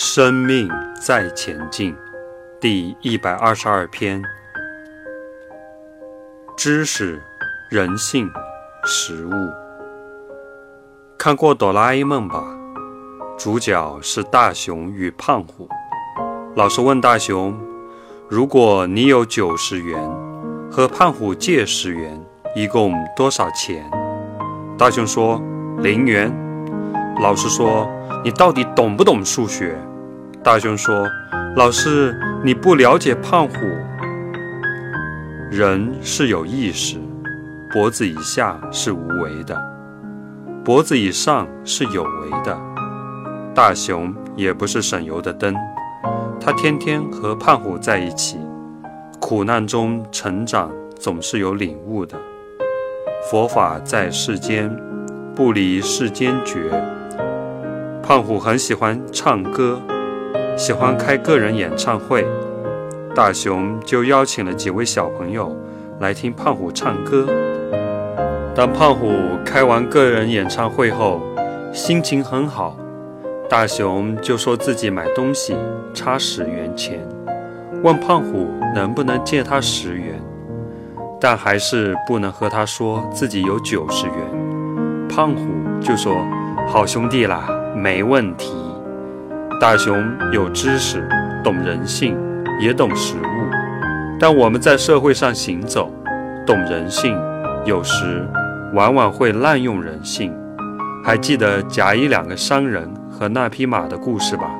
生命在前进，第一百二十二篇：知识、人性、食物。看过《哆啦 A 梦》吧？主角是大雄与胖虎。老师问大雄：“如果你有九十元，和胖虎借十元，一共多少钱？”大雄说：“零元。”老师说：“你到底懂不懂数学？”大雄说：“老师，你不了解胖虎。人是有意识，脖子以下是无为的，脖子以上是有为的。大雄也不是省油的灯，他天天和胖虎在一起，苦难中成长，总是有领悟的。佛法在世间，不离世间觉。”胖虎很喜欢唱歌，喜欢开个人演唱会。大雄就邀请了几位小朋友来听胖虎唱歌。当胖虎开完个人演唱会后，心情很好，大雄就说自己买东西差十元钱，问胖虎能不能借他十元，但还是不能和他说自己有九十元。胖虎就说：“好兄弟啦。”没问题。大雄有知识，懂人性，也懂食物。但我们在社会上行走，懂人性，有时往往会滥用人性。还记得甲乙两个商人和那匹马的故事吧？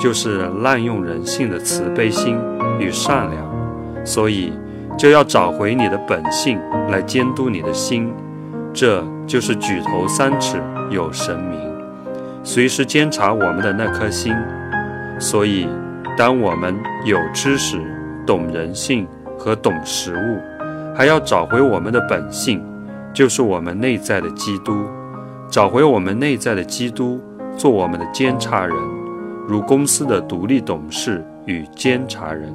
就是滥用人性的慈悲心与善良。所以就要找回你的本性来监督你的心，这就是举头三尺有神明。随时监察我们的那颗心，所以，当我们有知识、懂人性和懂食物，还要找回我们的本性，就是我们内在的基督。找回我们内在的基督，做我们的监察人，如公司的独立董事与监察人。